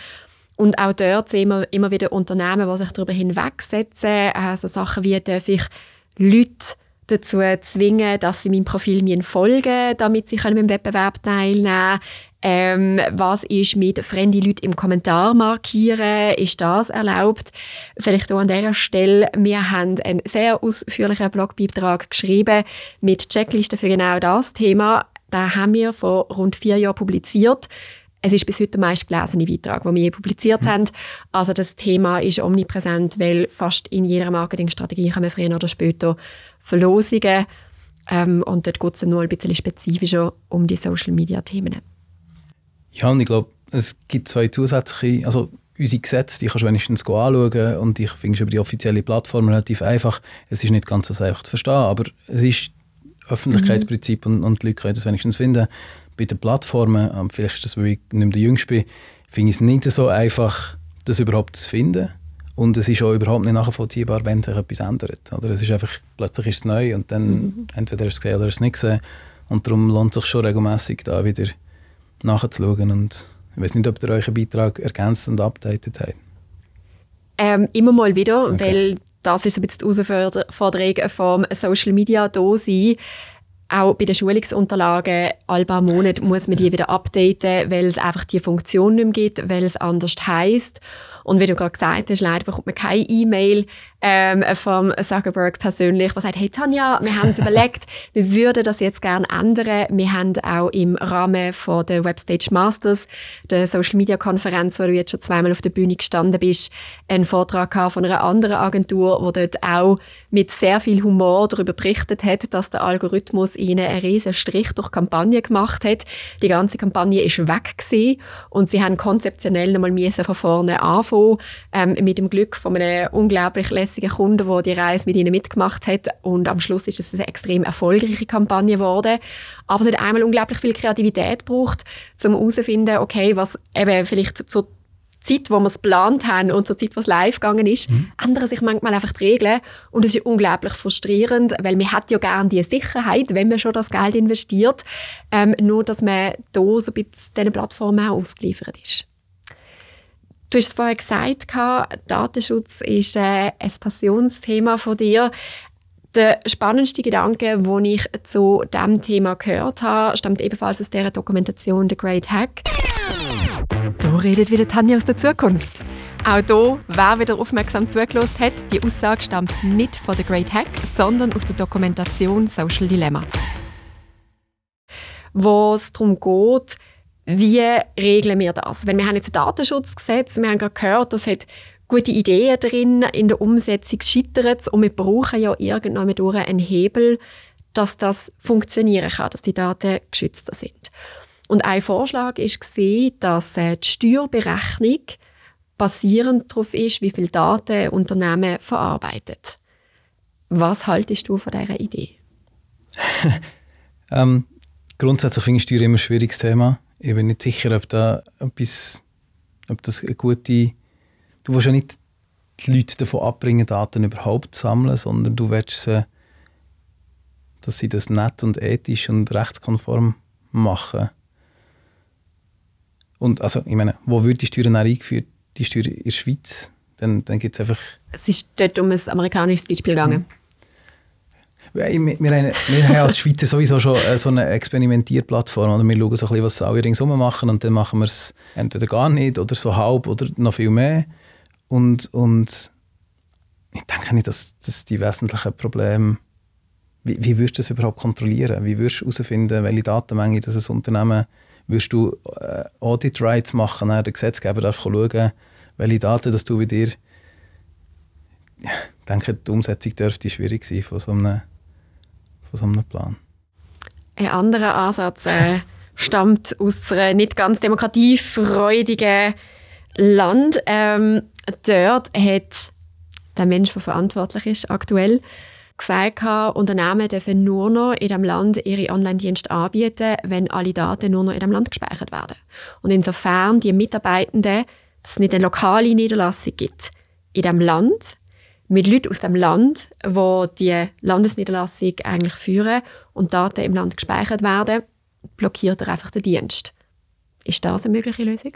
Und auch dort sehen wir immer wieder Unternehmen, die sich darüber hinwegsetzen. Also Sachen wie, darf ich Leute dazu zwingen, dass sie meinem Profil folgen damit sie können im Wettbewerb teilnehmen ähm, was ist mit fremden Leuten im Kommentar markieren? Ist das erlaubt? Vielleicht auch an dieser Stelle, wir haben einen sehr ausführlichen Blogbeitrag geschrieben mit Checklisten für genau das Thema. Da haben wir vor rund vier Jahren publiziert. Es ist bis heute der meistgelesene Beitrag, den wir je publiziert mhm. haben. Also das Thema ist omnipräsent, weil fast in jeder Marketingstrategie kommen früher oder später Verlosungen. Ähm, und dort geht es nur ein bisschen spezifischer um die Social-Media-Themen. Ja, und ich glaube, es gibt zwei zusätzliche, also unsere Gesetze, die kannst du wenigstens anschauen und ich finde es über die offizielle Plattform relativ einfach. Es ist nicht ganz so einfach zu verstehen, aber es ist Öffentlichkeitsprinzip mhm. und, und die Leute können das wenigstens finden bei den Plattformen, ähm, vielleicht ist das, weil ich nicht mehr der Jüngste bin, finde ich es nicht so einfach, das überhaupt zu finden. Und es ist auch überhaupt nicht nachvollziehbar, wenn sich etwas ändert. Oder es ist einfach, plötzlich ist es neu und dann mhm. entweder ist es gesehen oder ist es nicht gesehen. Und darum lohnt es sich schon regelmäßig da wieder nachzuschauen. Und ich weiß nicht, ob ihr euren Beitrag ergänzt und updated habt. Ähm, immer mal wieder, okay. weil das ist ein bisschen die Herausforderung vom Social Media da sein auch bei den Schulungsunterlagen, alle paar Monate muss man die wieder updaten, weil es einfach die Funktion nicht mehr gibt, weil es anders heisst. Und wie du gerade gesagt hast, leider bekommt man keine E-Mail ähm, vom Zuckerberg persönlich, der sagt, hey Tanja, wir haben uns überlegt, wir würden das jetzt gerne ändern. Wir haben auch im Rahmen von der Webstage Masters, der Social Media Konferenz, wo du jetzt schon zweimal auf der Bühne gestanden bist, einen Vortrag von einer anderen Agentur, wo dort auch mit sehr viel Humor darüber berichtet hat, dass der Algorithmus ihnen einen riesen Strich durch Kampagne gemacht hat. Die ganze Kampagne ist weg gewesen und sie haben konzeptionell nochmal von vorne anfangen, ähm, mit dem Glück von einem unglaublich lässigen Kunden, der die Reise mit ihnen mitgemacht hat und am Schluss ist es eine extrem erfolgreiche Kampagne geworden. Aber es hat einmal unglaublich viel Kreativität gebraucht, um herauszufinden, okay, was eben vielleicht zur Zeit, wo wir es geplant haben und zur Zeit, wo es live gegangen ist, mhm. ändern sich manchmal einfach die Regeln und es ist unglaublich frustrierend, weil man hat ja gerne die Sicherheit, wenn man schon das Geld investiert, ähm, nur dass man da so ein bisschen diesen Plattformen auch ausgeliefert ist. Du hast es vorher gesagt, Datenschutz ist äh, ein Passionsthema von dir. Der spannendste Gedanke, den ich zu diesem Thema gehört habe, stammt ebenfalls aus der Dokumentation The Great Hack. Da redet wieder Tanja aus der Zukunft. Auch hier, wer wieder aufmerksam zugelassen hat, die Aussage stammt nicht von The Great Hack, sondern aus der Dokumentation Social Dilemma. Wo es darum geht, wie regeln wir das? Wenn wir haben jetzt ein Datenschutzgesetz, wir haben gerade gehört, das hat gute Ideen drin, in der Umsetzung scheitert es und wir brauchen ja irgendwann durch einen Hebel, dass das funktionieren kann, dass die Daten geschützter sind. Und ein Vorschlag war, dass äh, die Steuerberechnung basierend darauf ist, wie viele Daten Unternehmen verarbeitet. Was haltest du von dieser Idee? ähm, grundsätzlich finde ich Steuer immer ein schwieriges Thema ich bin nicht sicher, ob, da etwas, ob das eine gute. Du willst ja nicht die Leute davon abbringen, Daten überhaupt zu sammeln, sondern du willst sie, dass sie das nett und ethisch und rechtskonform machen. Und also, ich meine, wo wird die Steuer eingeführt? Die Steuer in der Schweiz? Dann, dann gibt es einfach... Es ist dort um ein amerikanisches Beispiel gegangen. Hm. Wir, wir, haben, wir haben als Schweizer sowieso schon äh, so eine Experimentierplattform. Oder wir schauen so ein bisschen, was alle ringsum machen und dann machen wir es entweder gar nicht oder so halb oder noch viel mehr. Und, und ich denke nicht, dass, dass die wesentlichen Probleme wie, wie wirst du das überhaupt kontrollieren? Wie wirst du herausfinden, welche Datenmenge das ein Unternehmen wirst du äh, Audit Rights machen? Der Gesetzgeber darf schauen, welche Daten dass du bei dir. ich denke, die Umsetzung dürfte schwierig sein von so einem von so einem Plan. Ein anderer Ansatz äh, stammt aus einem nicht ganz demokratiefreudigen Land. Ähm, dort hat der Mensch, der verantwortlich ist, aktuell gesagt, Unternehmen dürfen nur noch in diesem Land ihre Online-Dienste anbieten, wenn alle Daten nur noch in diesem Land gespeichert werden. Und insofern die Mitarbeitenden, dass es nicht eine lokale Niederlassung gibt in diesem Land, mit Leuten aus dem Land, wo die Landesniederlassung eigentlich führen und Daten im Land gespeichert werden, blockiert er einfach den Dienst. Ist das eine mögliche Lösung?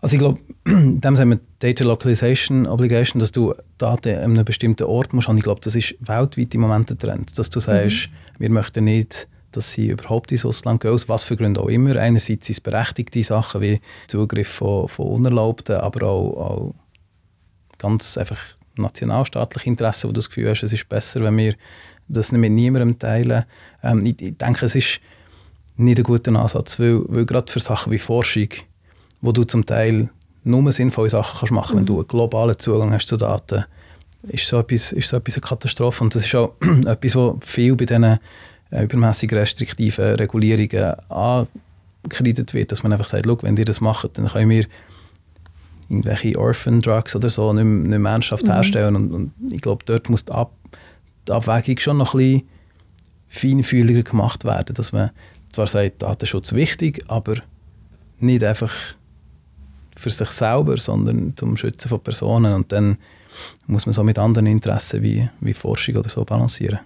Also ich glaube, dem haben wir Data Localization Obligation, dass du Daten an einem bestimmten Ort musst haben. Ich glaube, das ist weltweit im Moment der Trend, dass du sagst, mhm. wir möchten nicht, dass sie überhaupt ins Ausland gehen, aus was für Gründen auch immer. Einerseits sind es berechtigte Sachen wie Zugriff von, von Unerlaubten, aber auch, auch ganz einfach nationalstaatliche Interesse, wo du das Gefühl hast, es ist besser, wenn wir das nicht mit niemandem teilen. Ähm, ich, ich, denke, es ist nicht ein guter Ansatz, weil, weil gerade für Sachen wie Forschung, wo du zum Teil nur sinnvolle Sachen kannst machen, mhm. wenn du einen globalen Zugang hast zu Daten, ist so etwas, ist so etwas eine Katastrophe. Und das ist auch etwas, was viel bei diesen äh, übermäßig restriktiven Regulierungen angekreidet wird, dass man einfach sagt, wenn ihr das macht, dann können wir irgendwelche Orphan-Drugs oder so nicht, nicht mehr ernsthaft mhm. herstellen. Und, und, ich glaube, dort muss die, Ab die Abwägung schon noch ein bisschen feinfühliger gemacht werden, dass man zwar sagt, Datenschutz wichtig, aber nicht einfach für sich selber, sondern zum Schützen von Personen. Und dann muss man so mit anderen Interessen wie, wie Forschung oder so balancieren.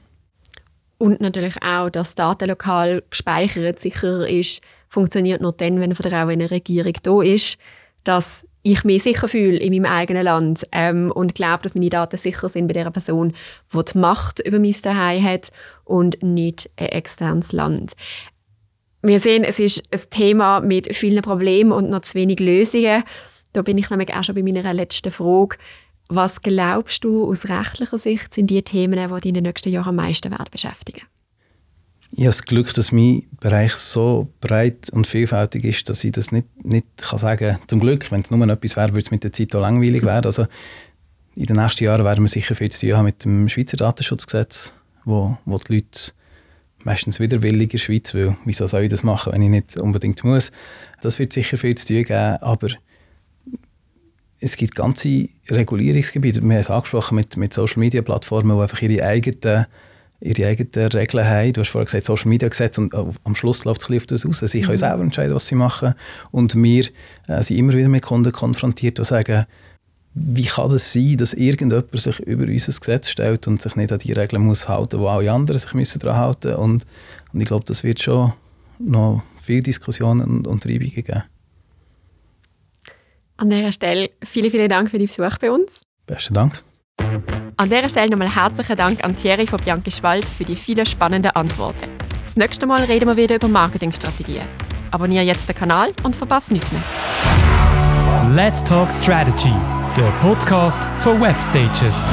Und natürlich auch, dass Daten lokal gespeichert sicher ist, funktioniert nur dann, wenn von der eine Regierung da ist, dass ich mich sicher fühle in meinem eigenen Land ähm, und glaube, dass meine Daten sicher sind bei der Person, die die Macht über mein Zuhause hat und nicht ein externes Land. Wir sehen, es ist ein Thema mit vielen Problemen und noch zu wenig Lösungen. Da bin ich nämlich auch schon bei meiner letzten Frage. Was glaubst du aus rechtlicher Sicht sind die Themen, die dich in den nächsten Jahren am meisten werden beschäftigen? Ich habe das Glück, dass mein Bereich so breit und vielfältig ist, dass ich das nicht, nicht kann sagen kann. Zum Glück, wenn es nur etwas wäre, würde es mit der Zeit auch langweilig werden. Also in den nächsten Jahren werden wir sicher viel zu tun haben mit dem Schweizer Datenschutzgesetz, wo, wo die Leute meistens widerwillig in der Schweiz, weil wieso soll ich das machen, wenn ich nicht unbedingt muss. Das wird sicher viel zu tun geben, aber es gibt ganze Regulierungsgebiete, wir haben es angesprochen mit, mit Social-Media-Plattformen, die einfach ihre eigenen ihre eigenen Regeln haben. Du hast vorhin gesagt, Social Media Gesetz und am Schluss läuft es auf das raus. Sie mhm. können selber entscheiden, was sie machen. Und wir äh, sind immer wieder mit Kunden konfrontiert, die sagen, wie kann es sein, dass irgendjemand sich über unser Gesetz stellt und sich nicht an die Regeln muss halten, wo alle anderen sich müssen daran halten und, und ich glaube, das wird schon noch viel Diskussionen und, und Reibungen geben. An dieser Stelle vielen, vielen Dank für die Besuch bei uns. Besten Dank. An dieser Stelle nochmal herzlichen Dank an Thierry von Bianchi Schwald für die vielen spannenden Antworten. Das nächste Mal reden wir wieder über Marketingstrategien. Abonniere jetzt den Kanal und verpasse nichts mehr. Let's Talk Strategy, der Podcast für Webstages.